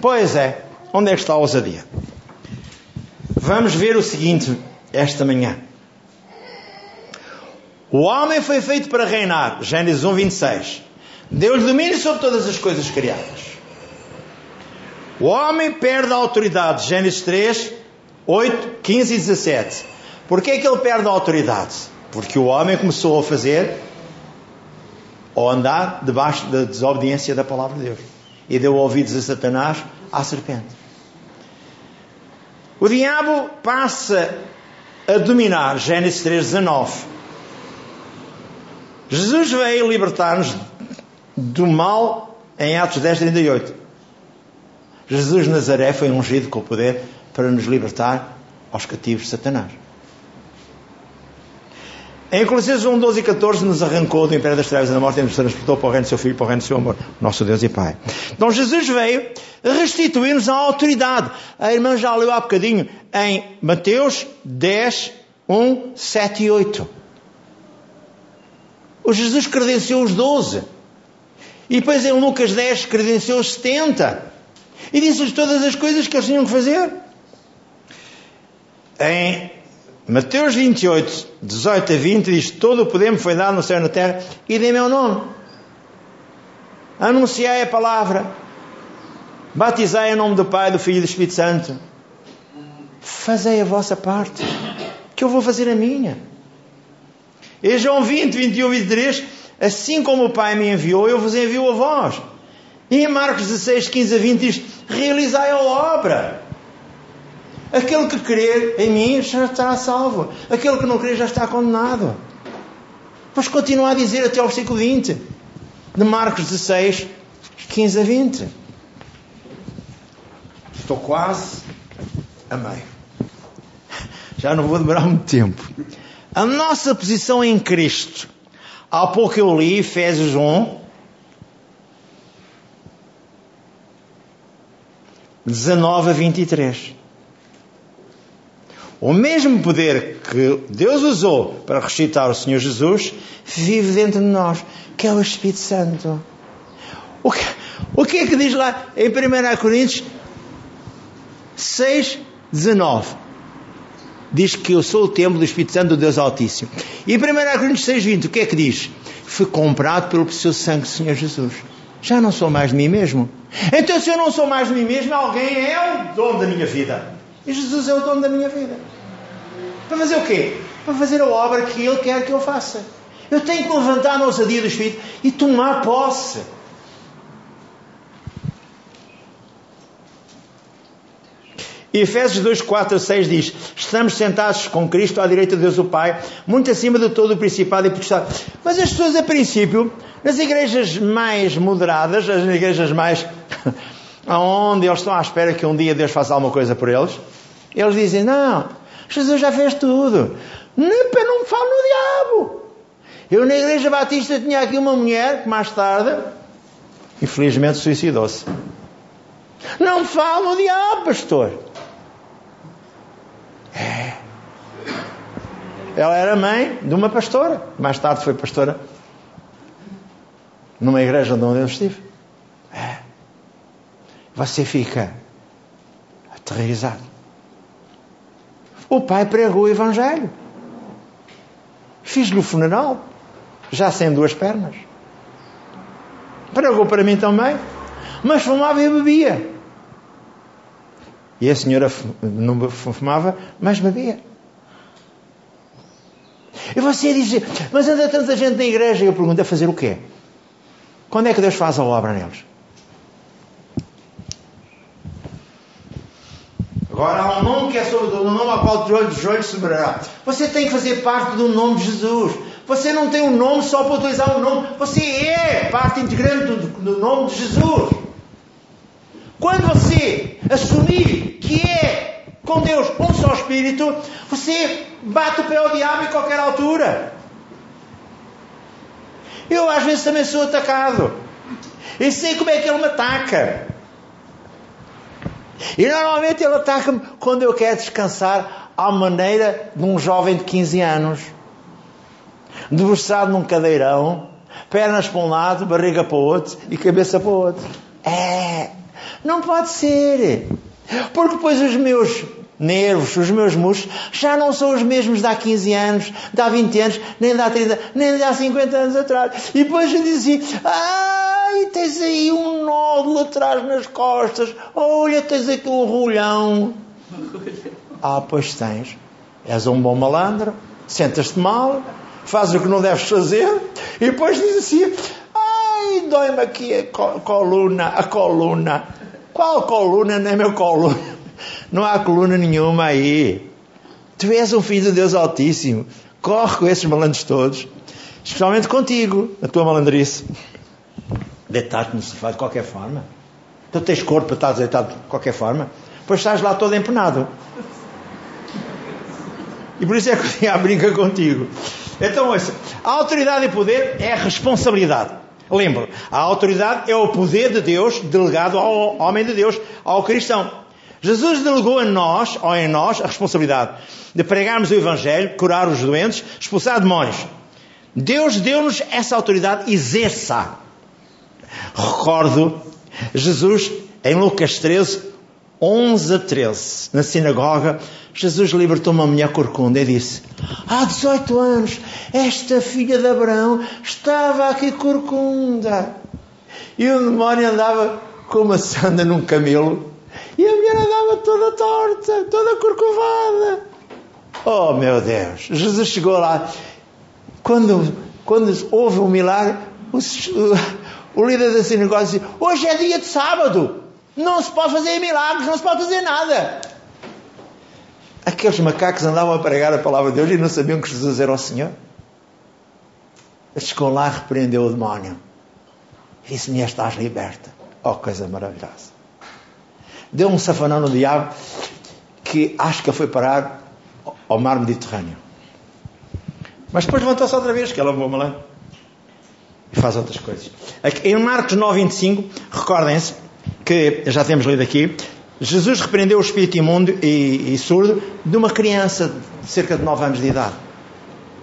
Pois é. Onde é que está a ousadia? Vamos ver o seguinte esta manhã. O homem foi feito para reinar, Gênesis 1, 26. Deu-lhe domínio sobre todas as coisas criadas. O homem perde a autoridade, Gênesis 3, 8, 15 e 17. Porquê é que ele perde a autoridade? Porque o homem começou a fazer ou andar debaixo da desobediência da palavra de Deus. E deu ouvidos a Satanás, à serpente. O diabo passa a dominar, Gênesis 3,19. Jesus veio libertar-nos do mal em Atos 10, 38. Jesus Nazaré foi ungido com o poder para nos libertar aos cativos de Satanás. Em Colossenses 1, 12 e 14 nos arrancou do império das trevas e da morte e nos transportou para o reino do seu Filho, para o reino do seu amor, nosso Deus e Pai. Então Jesus veio restituir-nos a autoridade. A irmã já leu há bocadinho em Mateus 10, 1, 7 e 8. O Jesus credenciou os 12. E depois em Lucas 10 credenciou os 70. E disse-lhes todas as coisas que eles tinham que fazer. Em Mateus 28, 18 a 20 diz: Todo o poder me foi dado no céu e na terra, e dê meu nome. Anunciai a palavra, batizai em nome do Pai, do Filho e do Espírito Santo. Fazei a vossa parte, que eu vou fazer a minha. E João 20, 21 e 23, assim como o Pai me enviou, eu vos envio a vós. E em Marcos 16, 15 a 20 diz: Realizai a obra. Aquele que crer em mim já estará salvo. Aquele que não crer já está condenado. Pois continua a dizer até ao versículo 20. de Marcos 16, 15 a 20. Estou quase a meio. Já não vou demorar muito tempo. A nossa posição em Cristo. Há pouco eu li Efésios 1, 19 a 23. O mesmo poder que Deus usou para ressuscitar o Senhor Jesus vive dentro de nós, que é o Espírito Santo. O que, o que é que diz lá em 1 Coríntios 6, 19? Diz que eu sou o templo do Espírito Santo do Deus Altíssimo. E em 1 Coríntios 6, 20, o que é que diz? Fui comprado pelo precioso sangue do Senhor Jesus. Já não sou mais de mim mesmo. Então, se eu não sou mais de mim mesmo, alguém é o dono da minha vida. E Jesus é o dono da minha vida. Para fazer o quê? Para fazer a obra que Ele quer que eu faça. Eu tenho que levantar a ousadia do Espírito e tomar posse. E Efésios 2, 4 a 6 diz: Estamos sentados com Cristo à direita de Deus o Pai, muito acima de todo o principado e potestade. Mas as pessoas, a princípio, nas igrejas mais moderadas, as igrejas mais. onde eles estão à espera que um dia Deus faça alguma coisa por eles, eles dizem: Não, Jesus já fez tudo. Nem não me falo no diabo. Eu na igreja batista tinha aqui uma mulher que mais tarde, infelizmente, suicidou-se. Não me falo no diabo, pastor. É. Ela era mãe de uma pastora. Mais tarde foi pastora numa igreja onde eu estive. É. Você fica aterrorizado. O pai pregou o Evangelho. Fiz-lhe o funeral, já sem duas pernas. Pregou para mim também, mas fumava e bebia. E a senhora não fumava, mas bebia. E você diz, mas anda tanta gente na igreja. E eu pergunto, a fazer o quê? Quando é que Deus faz a obra neles? Agora há um nome que é sobre todo, um nome ao qual os joelhos se dobrará. Você tem que fazer parte do nome de Jesus. Você não tem um nome só para utilizar o um nome. Você é parte integrante do, do nome de Jesus. Quando você assumir que é com Deus um só Espírito, você bate o pé ao diabo em qualquer altura. Eu às vezes também sou atacado. E sei como é que ele me ataca. E normalmente ele ataca-me quando eu quero descansar à maneira de um jovem de 15 anos. Debruçado num cadeirão, pernas para um lado, barriga para o outro e cabeça para o outro. É, não pode ser. Porque depois os meus nervos, os meus músculos, já não são os mesmos de há 15 anos, de há 20 anos, nem de há 30, nem de há 50 anos atrás. E depois eu dizia, ai, tens aí um nódulo atrás nas costas, olha, tens aqui um rolhão. Ah, pois tens. És um bom malandro, sentas-te mal, fazes o que não deves fazer, e depois diz assim, ai, dói-me aqui a coluna, a coluna. Qual coluna? Nem meu coluna. Não há coluna nenhuma aí. Tu és um filho de Deus Altíssimo. Corre com esses malandros todos. Especialmente contigo, a tua malandrice. Deitar-te no sofá de qualquer forma. Tu tens corpo para estar deitado de qualquer forma. Pois estás lá todo empenado. E por isso é que eu brinca contigo. Então, ouça, a autoridade e poder é a responsabilidade. Lembro, a autoridade é o poder de Deus delegado ao homem de Deus, ao cristão. Jesus delegou a nós, ou em nós, a responsabilidade de pregarmos o Evangelho, curar os doentes, expulsar demónios. Deus deu-nos essa autoridade, exerça. Recordo Jesus em Lucas 13, 11 a 13, na sinagoga, Jesus libertou uma mulher corcunda e disse: Há 18 anos, esta filha de Abraão estava aqui corcunda. E o demónio andava com uma sanda num camelo e a mulher andava toda torta, toda corcovada. Oh meu Deus! Jesus chegou lá. Quando, quando houve um milagre, o, o, líder da sinagoga disse: Hoje é dia de sábado. Não se pode fazer milagres, não se pode fazer nada. Aqueles macacos andavam a pregar a palavra de Deus e não sabiam que Jesus era o Senhor. Chegou lá, repreendeu o demónio. E disse: Mulher, estás liberta. Oh, coisa maravilhosa. Deu um safanão no diabo que acho que foi parar ao mar Mediterrâneo. Mas depois levantou-se outra vez, que ela levou lá. E faz outras coisas. Em Marcos 9, 25, recordem-se que já temos lido aqui, Jesus repreendeu o espírito imundo e, e, surdo de uma criança de cerca de 9 anos de idade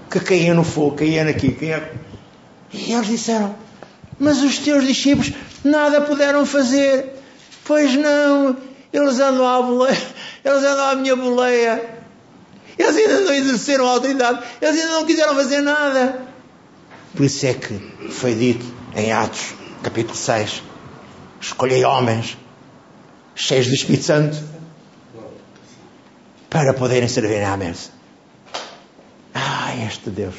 que caía no fogo, caía aqui, caía. E eles disseram: Mas os teus discípulos nada puderam fazer. Pois não, eles andam à boleia, eles andam à minha boleia. Eles ainda não exerceram a autoridade, eles ainda não quiseram fazer nada. Por isso é que foi dito em Atos, capítulo 6: Escolhei homens cheios do Espírito Santo para poderem servir à mesa. Ah, este Deus.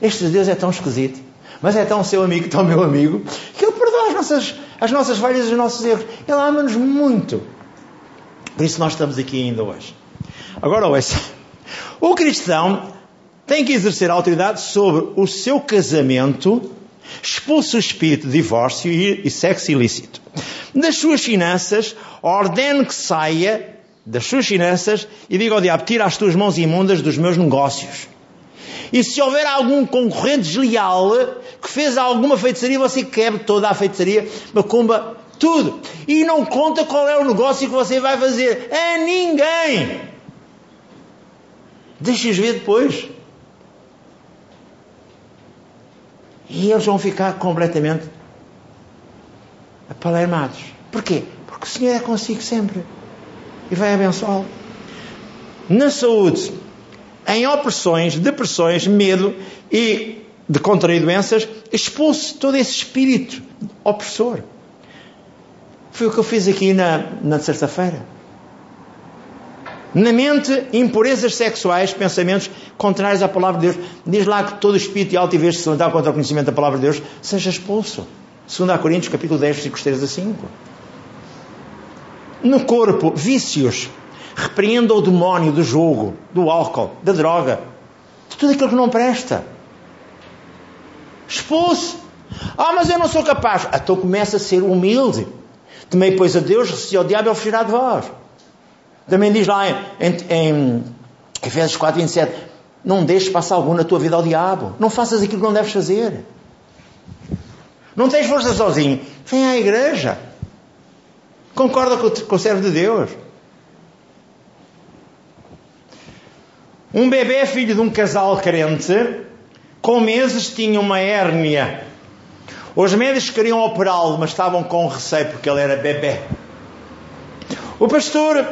Este Deus é tão esquisito, mas é tão seu amigo, tão meu amigo, que Ele perdoa as nossas, as nossas falhas e os nossos erros. Ele ama-nos muito. Por isso nós estamos aqui ainda hoje. Agora ouça. O cristão tem que exercer autoridade sobre o seu casamento, expulsa o espírito de divórcio e, sexo ilícito. Das suas finanças, ordene que saia das suas finanças e diga ao diabo: tira as tuas mãos imundas dos meus negócios. E se houver algum concorrente desleal que fez alguma feitiçaria, você quebre toda a feitiçaria, macumba, tudo. E não conta qual é o negócio que você vai fazer a ninguém. Deixe-os ver depois. E eles vão ficar completamente apalermados. Porquê? Porque o Senhor é consigo sempre. E vai abençoá-lo. Na saúde, em opressões, depressões, medo e de contrair doenças, expulse todo esse espírito opressor. Foi o que eu fiz aqui na, na sexta-feira. Na mente, impurezas sexuais, pensamentos contrários à palavra de Deus. Diz lá que todo espírito e altivez que se levantar contra o conhecimento da palavra de Deus seja expulso. 2 Coríntios, capítulo 10, versículos 3 a 5. No corpo, vícios. Repreenda o demónio do jogo, do álcool, da droga, de tudo aquilo que não presta. Expulse. Ah, mas eu não sou capaz. Então começa a ser humilde. Temei, pois, a Deus, resisti ao diabo e oferecerá de vós. Também diz lá em, em, em Efésios 4, 27, não deixes passar algum na tua vida ao diabo. Não faças aquilo que não deves fazer. Não tens força sozinho. Vem à igreja. Concorda com, com o servo de Deus. Um bebê filho de um casal crente, com meses tinha uma hérnia. Os médicos queriam operá-lo, mas estavam com receio porque ele era bebê. O pastor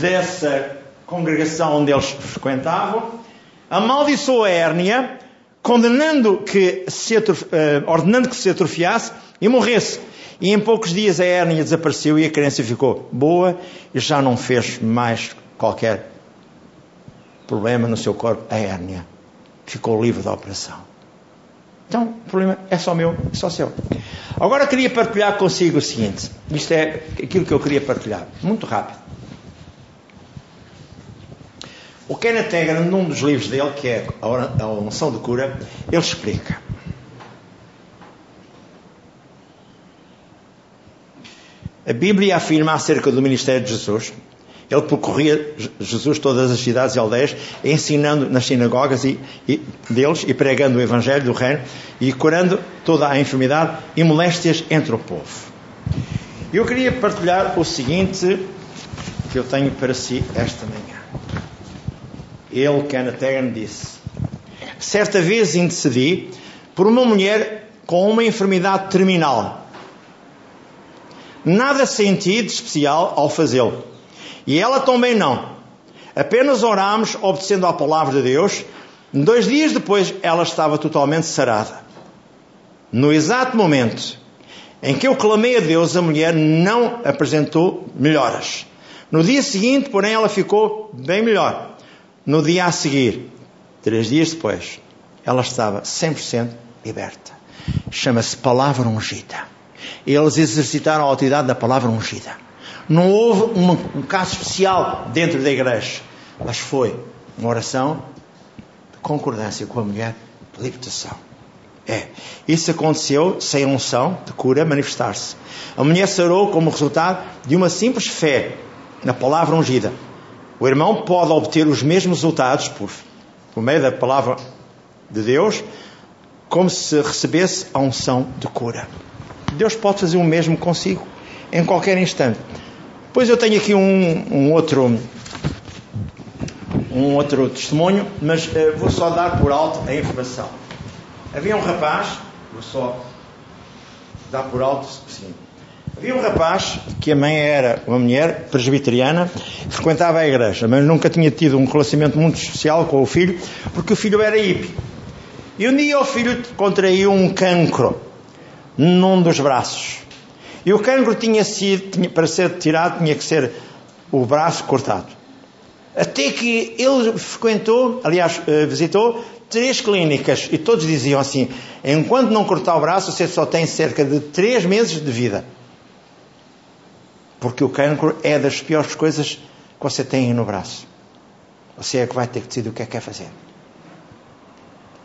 dessa congregação onde eles frequentavam amaldiçoou a hérnia, condenando que se. Eh, ordenando que se atrofiasse e morresse. E em poucos dias a hérnia desapareceu e a criança ficou boa e já não fez mais qualquer problema no seu corpo, a hérnia. Ficou livre da operação. Então, o problema é só meu, é só seu. Agora queria partilhar consigo o seguinte: isto é aquilo que eu queria partilhar, muito rápido. O Kenneth num dos livros dele, que é A Unção de Cura, ele explica. A Bíblia afirma acerca do ministério de Jesus. Ele percorria Jesus todas as cidades e aldeias, ensinando nas sinagogas e, e, deles e pregando o Evangelho do Reino e curando toda a enfermidade e moléstias entre o povo. Eu queria partilhar o seguinte que eu tenho para si esta manhã. Ele, Kenneth Hagin, disse: Certa vez intercedi por uma mulher com uma enfermidade terminal. Nada senti de especial ao fazê-lo. E ela também não. Apenas orámos obedecendo à palavra de Deus. Dois dias depois, ela estava totalmente sarada. No exato momento em que eu clamei a Deus, a mulher não apresentou melhoras. No dia seguinte, porém, ela ficou bem melhor. No dia a seguir, três dias depois, ela estava 100% liberta. Chama-se palavra ungida. Eles exercitaram a autoridade da palavra ungida. Não houve um, um caso especial dentro da igreja, mas foi uma oração de concordância com a mulher de libertação. É. Isso aconteceu sem unção de cura manifestar-se. A mulher sarou como resultado de uma simples fé na palavra ungida. O irmão pode obter os mesmos resultados por, por meio da palavra de Deus, como se recebesse a unção de cura. Deus pode fazer o mesmo consigo em qualquer instante. Pois eu tenho aqui um, um outro um outro testemunho, mas uh, vou só dar por alto a informação. Havia um rapaz, vou só dar por alto seguinte. Havia um rapaz que a mãe era uma mulher presbiteriana, frequentava a igreja, mas nunca tinha tido um relacionamento muito especial com o filho, porque o filho era hippie. E um dia o filho contraiu um cancro num dos braços. E o cancro tinha sido, tinha, para ser tirado, tinha que ser o braço cortado. Até que ele frequentou, aliás, eh, visitou três clínicas e todos diziam assim: enquanto não cortar o braço, você só tem cerca de três meses de vida. Porque o cancro é das piores coisas que você tem no braço. Você é que vai ter que decidir o que é que quer fazer.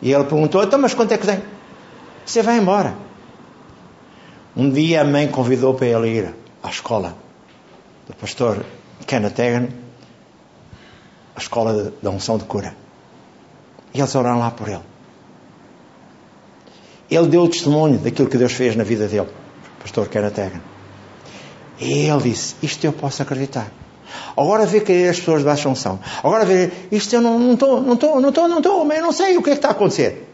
E ele perguntou: então, mas quanto é que tem? Você vai embora. Um dia a mãe convidou para ele ir à escola do pastor Kenneth Hagan a escola da unção de cura. E eles oraram lá por ele. Ele deu o testemunho daquilo que Deus fez na vida dele, pastor Kenneth Hagan. E ele disse: Isto eu posso acreditar. Agora vê que as pessoas baixa unção. Agora vê, isto eu não estou, não estou, não estou, não estou, mas eu não sei o que é que está a acontecer.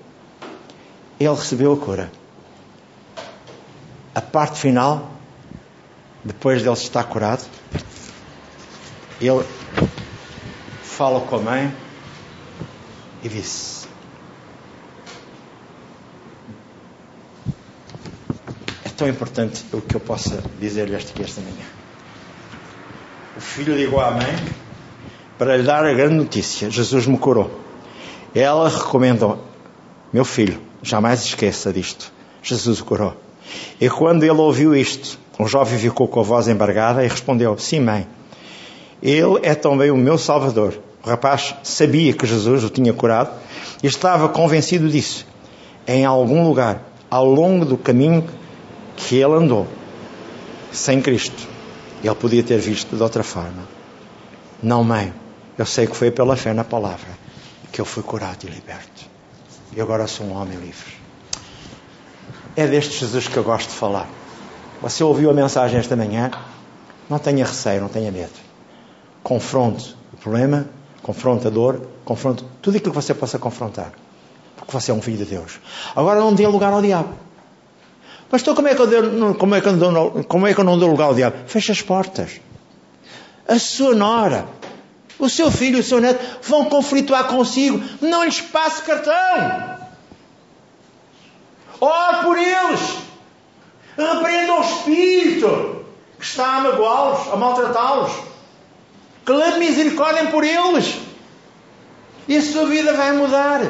Ele recebeu a cura. A parte final, depois dele estar curado, ele fala com a mãe e disse: tão importante o que eu possa dizer-lhe esta, manhã. O filho ligou à mãe para lhe dar a grande notícia: Jesus me curou. Ela recomendou: Meu filho, jamais esqueça disto. Jesus o curou. E quando ele ouviu isto, o jovem ficou com a voz embargada e respondeu: Sim, mãe. Ele é também o meu Salvador. O rapaz sabia que Jesus o tinha curado e estava convencido disso. Em algum lugar, ao longo do caminho que ele andou, sem Cristo, ele podia ter visto de outra forma. Não, mãe, eu sei que foi pela fé na palavra que eu fui curado e liberto. E agora sou um homem livre. É deste Jesus que eu gosto de falar. Você ouviu a mensagem esta manhã? Não tenha receio, não tenha medo. Confronte o problema confronta a dor, confronta tudo aquilo que você possa confrontar. Porque você é um filho de Deus. Agora não dê lugar ao diabo. Pastor, como é que eu, dou, como é que eu, como é que eu não dou lugar ao diabo? Feche as portas. A sua nora, o seu filho, o seu neto vão conflituar consigo. Não lhes passe cartão. Ore por eles. Repreenda o espírito que está a magoá-los, a maltratá-los. Clame misericórdia por eles. E a sua vida vai mudar.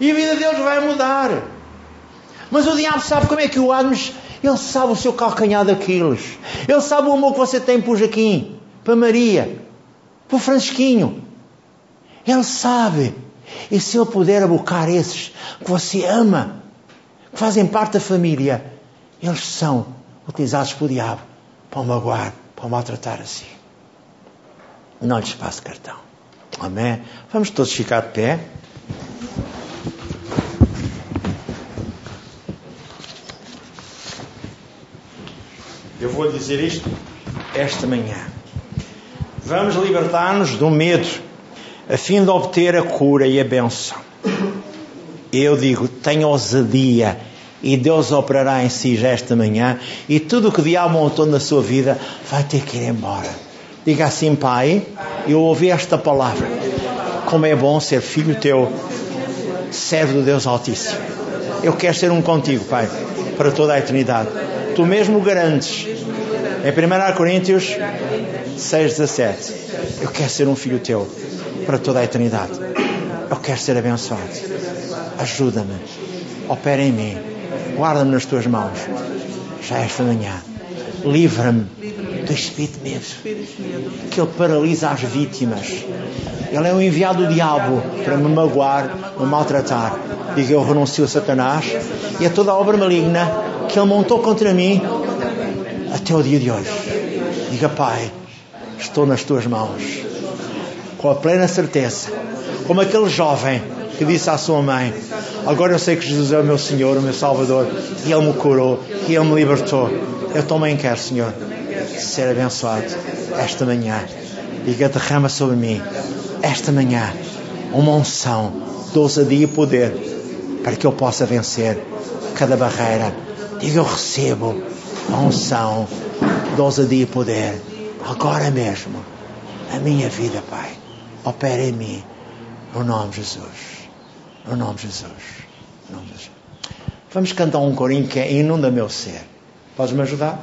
E a vida deles vai mudar. Mas o diabo sabe como é que o Adams, ele sabe o seu calcanhar daqueles. Ele sabe o amor que você tem por Joaquim, para Maria, para o Francisquinho. Ele sabe. E se ele puder abocar esses que você ama, que fazem parte da família, eles são utilizados pelo diabo para o magoar, para o maltratar assim não lhes passo cartão. Amém? Vamos todos ficar de pé. Eu vou dizer isto esta manhã. Vamos libertar-nos do medo, a fim de obter a cura e a benção. Eu digo, tenha ousadia e Deus operará em si já esta manhã e tudo o que o diabo montou na sua vida vai ter que ir embora. Diga assim, Pai, eu ouvi esta palavra. Como é bom ser filho teu, servo do Deus Altíssimo. Eu quero ser um contigo, Pai, para toda a eternidade. Tu mesmo garantes. Em 1 Coríntios 6,17. Eu quero ser um filho teu para toda a eternidade. Eu quero ser abençoado. Ajuda-me. Opera em mim. Guarda-me nas tuas mãos. Já esta manhã. Livra-me do espírito de medo. Que ele paralisa as vítimas. Ele é o enviado do diabo para me magoar, me maltratar. Diga eu renuncio a Satanás e a toda a obra maligna que ele montou contra mim até o dia de hoje. Diga, Pai, estou nas tuas mãos. Com a plena certeza. Como aquele jovem que disse à sua mãe: Agora eu sei que Jesus é o meu Senhor, o meu Salvador, e Ele me curou, e Ele me libertou. Eu também quero, Senhor, ser abençoado esta manhã. Diga, derrama sobre mim, esta manhã, uma unção de ousadia e poder para que eu possa vencer cada barreira. Diga, eu recebo a unção de ousadia e poder agora mesmo. A minha vida, Pai, opera em mim, no nome de Jesus. No nome de Jesus. No nome de Jesus. Vamos cantar um corinho que é Inunda Meu Ser. Podes me ajudar?